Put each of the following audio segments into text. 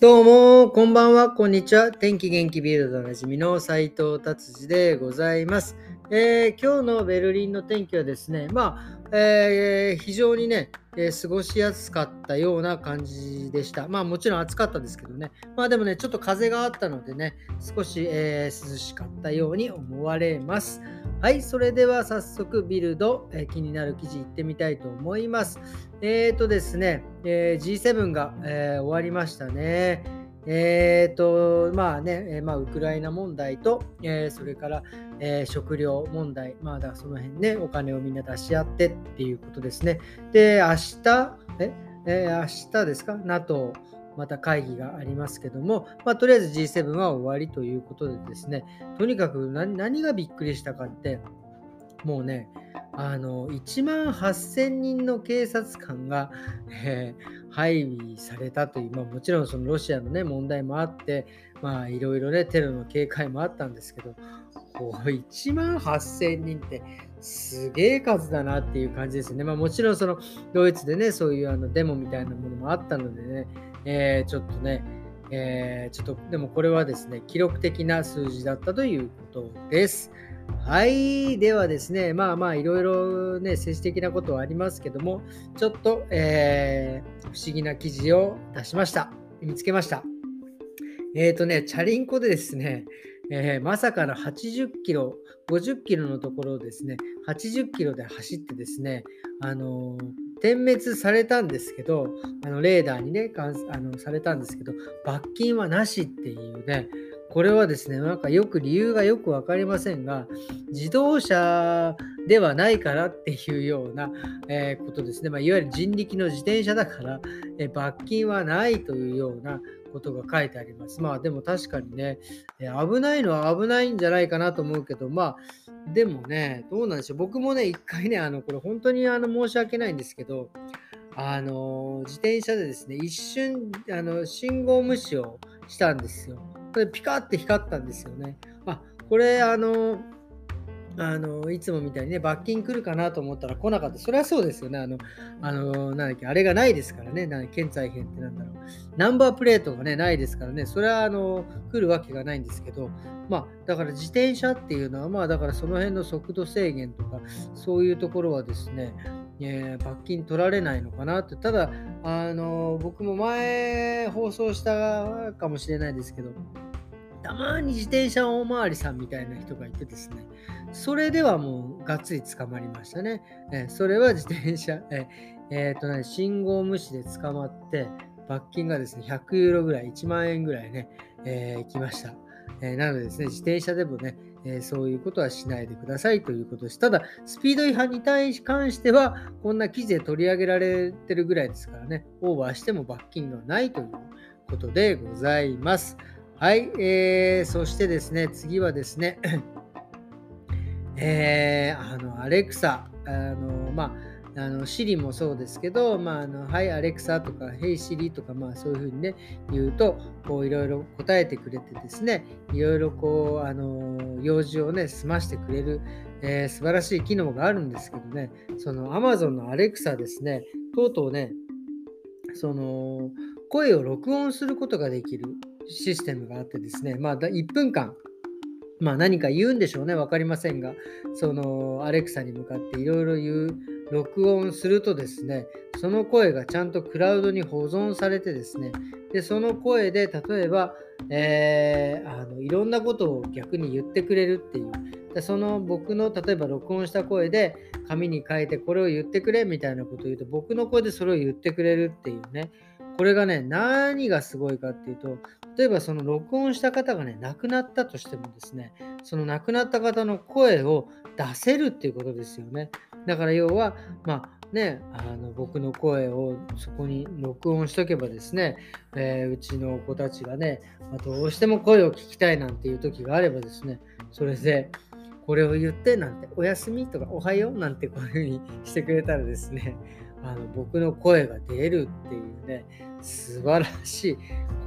どうも、こんばんは、こんにちは。天気元気ビルドおなじみの斉藤達治でございます、えー、今日のベルリンの天気はですね、まあ、えー、非常にね、えー、過ごしやすかったような感じでした。まあもちろん暑かったですけどね。まあでもね、ちょっと風があったのでね、少し、え涼しかったように思われます。はい、それでは早速ビルド、え気になる記事いってみたいと思います。えっ、ー、とですね、え G7 が、え終わりましたね。えーとまあねまあ、ウクライナ問題と、えー、それから、えー、食料問題、まあ、だその辺ね、お金をみんな出し合ってっていうことですね。で、明日、ええー、明日ですか、NATO また会議がありますけども、まあ、とりあえず G7 は終わりということでですね、とにかく何がびっくりしたかって、もうね、あの1万8000人の警察官が、えー、配備されたという、まあ、もちろんそのロシアの、ね、問題もあって、まあ、いろいろね、テロの警戒もあったんですけど、こう1万8000人ってすげえ数だなっていう感じですね。まあ、もちろんそのドイツでね、そういうあのデモみたいなものもあったのでね、えー、ちょっとね、えー、ちょっとでもこれはですね、記録的な数字だったということです。はい。ではですね、まあまあ、いろいろね、政治的なことはありますけども、ちょっと、えー、不思議な記事を出しました。見つけました。えっ、ー、とね、チャリンコでですね、えー、まさかの80キロ、50キロのところをですね、80キロで走ってですね、あの、点滅されたんですけど、あのレーダーにね、あのされたんですけど、罰金はなしっていうね、これはですね、なんかよく理由がよく分かりませんが、自動車ではないからっていうような、えー、ことですね。まあ、いわゆる人力の自転車だから、えー、罰金はないというようなことが書いてあります。まあでも確かにね、えー、危ないのは危ないんじゃないかなと思うけど、まあでもね、どうなんでしょう。僕もね、一回ね、あの、これ本当にあの申し訳ないんですけど、あの自転車でですね、一瞬、あの信号無視をしたんですよ。これピカって光ったんですよね。あ、これあの、あのいつもみたいにね、罰金来るかなと思ったら来なかった。それはそうですよね。あの、あのなんだっけ、あれがないですからね。な検査編ってなんだろう。ナンバープレートがね、ないですからね。それはあの来るわけがないんですけど、まあ、だから自転車っていうのは、まあ、だからその辺の速度制限とか、そういうところはですね、え、罰金取られないのかなって。ただ、あの僕も前放送したかもしれないですけど、たまに自転車おまわりさんみたいな人がいてですね、それではもうがっつり捕まりましたね。え、それは自転車、ええー、とね、信号無視で捕まって、罰金がですね、100ユーロぐらい、1万円ぐらいね、えー、来ました。えー、なのでですね、自転車でもね、え、そういうことはしないでくださいということです。ただ、スピード違反に対し関しては、こんな記事で取り上げられてるぐらいですからね、オーバーしても罰金がないということでございます。はい、えー、そしてですね、次はですね、えー、あの、アレクサ、あの、まあ、あの、シリもそうですけど、まあ、あの、はい、アレクサとか、ヘイシリとか、まあ、そういうふうにね、言うと、こう、いろいろ答えてくれてですね、いろいろこう、あの、用事をね、済ましてくれる、えー、素晴らしい機能があるんですけどね、その Amazon のアレクサですね、とうとうね、その、声を録音することができるシステムがあってですね、まあ、1分間、まあ、何か言うんでしょうね、分かりませんが、そのアレクサに向かっていろいろ言う録音するとですね、その声がちゃんとクラウドに保存されてですね、でその声で例えば、えー、あのいろんなことを逆に言ってくれるっていう、でその僕の例えば録音した声で紙に書いてこれを言ってくれみたいなことを言うと、僕の声でそれを言ってくれるっていうね、これがね、何がすごいかっていうと、例えばその録音した方がね、亡くなったとしてもですね、その亡くなった方の声を出せるっていうことですよね。だから要は、まあね、あの僕の声をそこに録音しとけばですね、えー、うちの子たちがね、まあ、どうしても声を聞きたいなんていう時があればですね、それでこれを言ってなんて、おやすみとかおはようなんてこういうふうにしてくれたらですね、あの僕の声が出るっていうね、素晴らしい。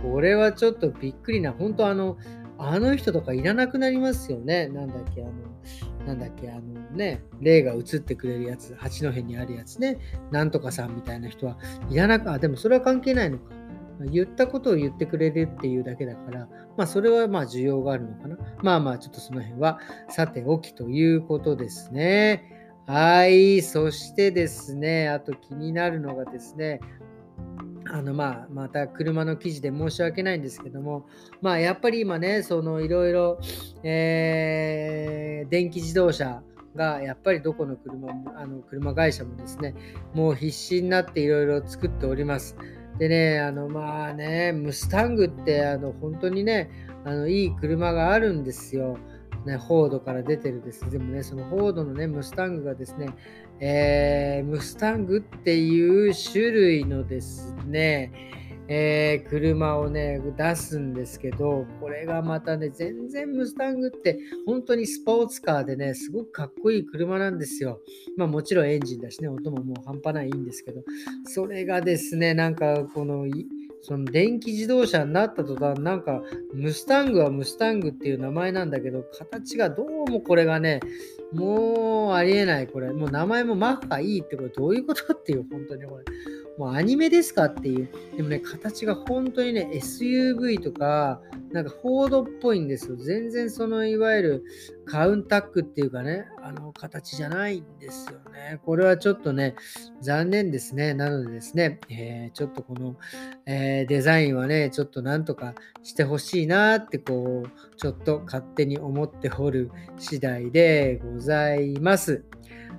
これはちょっとびっくりな、本当あの、あの人とかいらなくなりますよね。なんだっけ、あの、なんだっけ、あのね、霊が映ってくれるやつ、八戸にあるやつね、なんとかさんみたいな人はいらなく、あ、でもそれは関係ないのか。言ったことを言ってくれるっていうだけだから、まあ、それはまあ需要があるのかな。まあまあ、ちょっとその辺はさておきということですね。はい。そしてですね、あと気になるのがですね、あのまあ、また車の記事で申し訳ないんですけども、まあ、やっぱり今ね、そのいろいろ、え、電気自動車がやっぱりどこの車もあの車会社もですね、もう必死になっていろいろ作っております。でね、あのまあね、ムスタングってあの本当にね、あのいい車があるんですよ。ね、フォードから出てるです。でもね、そのフォードのね、ムスタングがですね、えー、ムスタングっていう種類のですね、えー、車をね、出すんですけど、これがまたね、全然ムスタングって本当にスポーツカーでね、すごくかっこいい車なんですよ。まあもちろんエンジンだしね、音ももう半端ないんですけど、それがですね、なんかこの、その電気自動車になった途端、なんか、ムスタングはムスタングっていう名前なんだけど、形がどうもこれがね、もうありえない、これ。もう名前もマッハいいってこれどういうことっていう、本当にこれ。もうアニメですかっていう。でもね、形が本当にね、SUV とか、なんかフォードっぽいんですよ。全然そのいわゆるカウンタックっていうかね、あの形じゃないんですよね。これはちょっとね、残念ですね。なのでですね、えー、ちょっとこの、えー、デザインはね、ちょっとなんとかしてほしいなってこう、ちょっと勝手に思っておる次第でございます。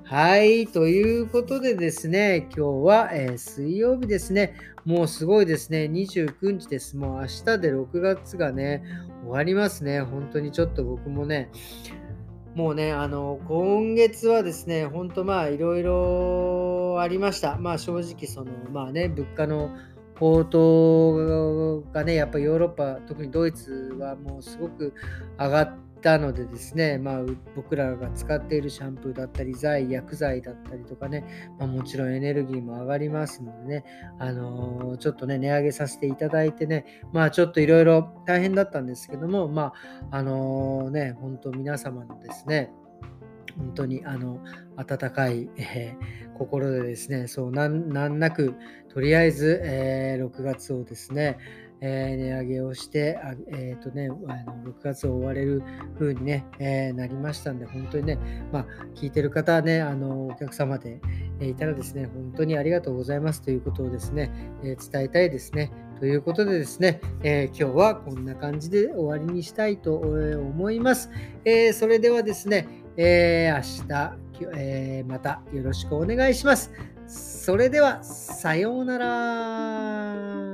はい。ということでですね、今日は、えー、水曜日ですね。もうすごいですね。29日です。もう明日で6月がね、終わりますね。本当にちょっと僕もね、もうね、あの、今月はですね、本当まあいろいろありました。まあ正直その、まあね、物価の高騰がね、やっぱヨーロッパ、特にドイツはもうすごく上がって、たのでですね、まあ、僕らが使っているシャンプーだったり、剤、薬剤だったりとかね、まあ、もちろんエネルギーも上がりますのでね、あのー、ちょっとね、値上げさせていただいてね、まあ、ちょっといろいろ大変だったんですけども、まあ、あのー、ね、本当皆様のですね、本当にあの温かい、えー、心でですね、そうなんなく、とりあえず、えー、6月をですね、え、値上げをして、あえーとね、あの6月を終われる風に、ねえー、なりましたんで、本当にね、まあ、聞いてる方はね、あのお客様で、えいたらですね、本当にありがとうございますということをですね、え伝えたいですね。ということでですね、え今日はこんな感じで終わりにしたいと思います。えそれではですね、え明日、えまたよろしくお願いします。それでは、さようなら。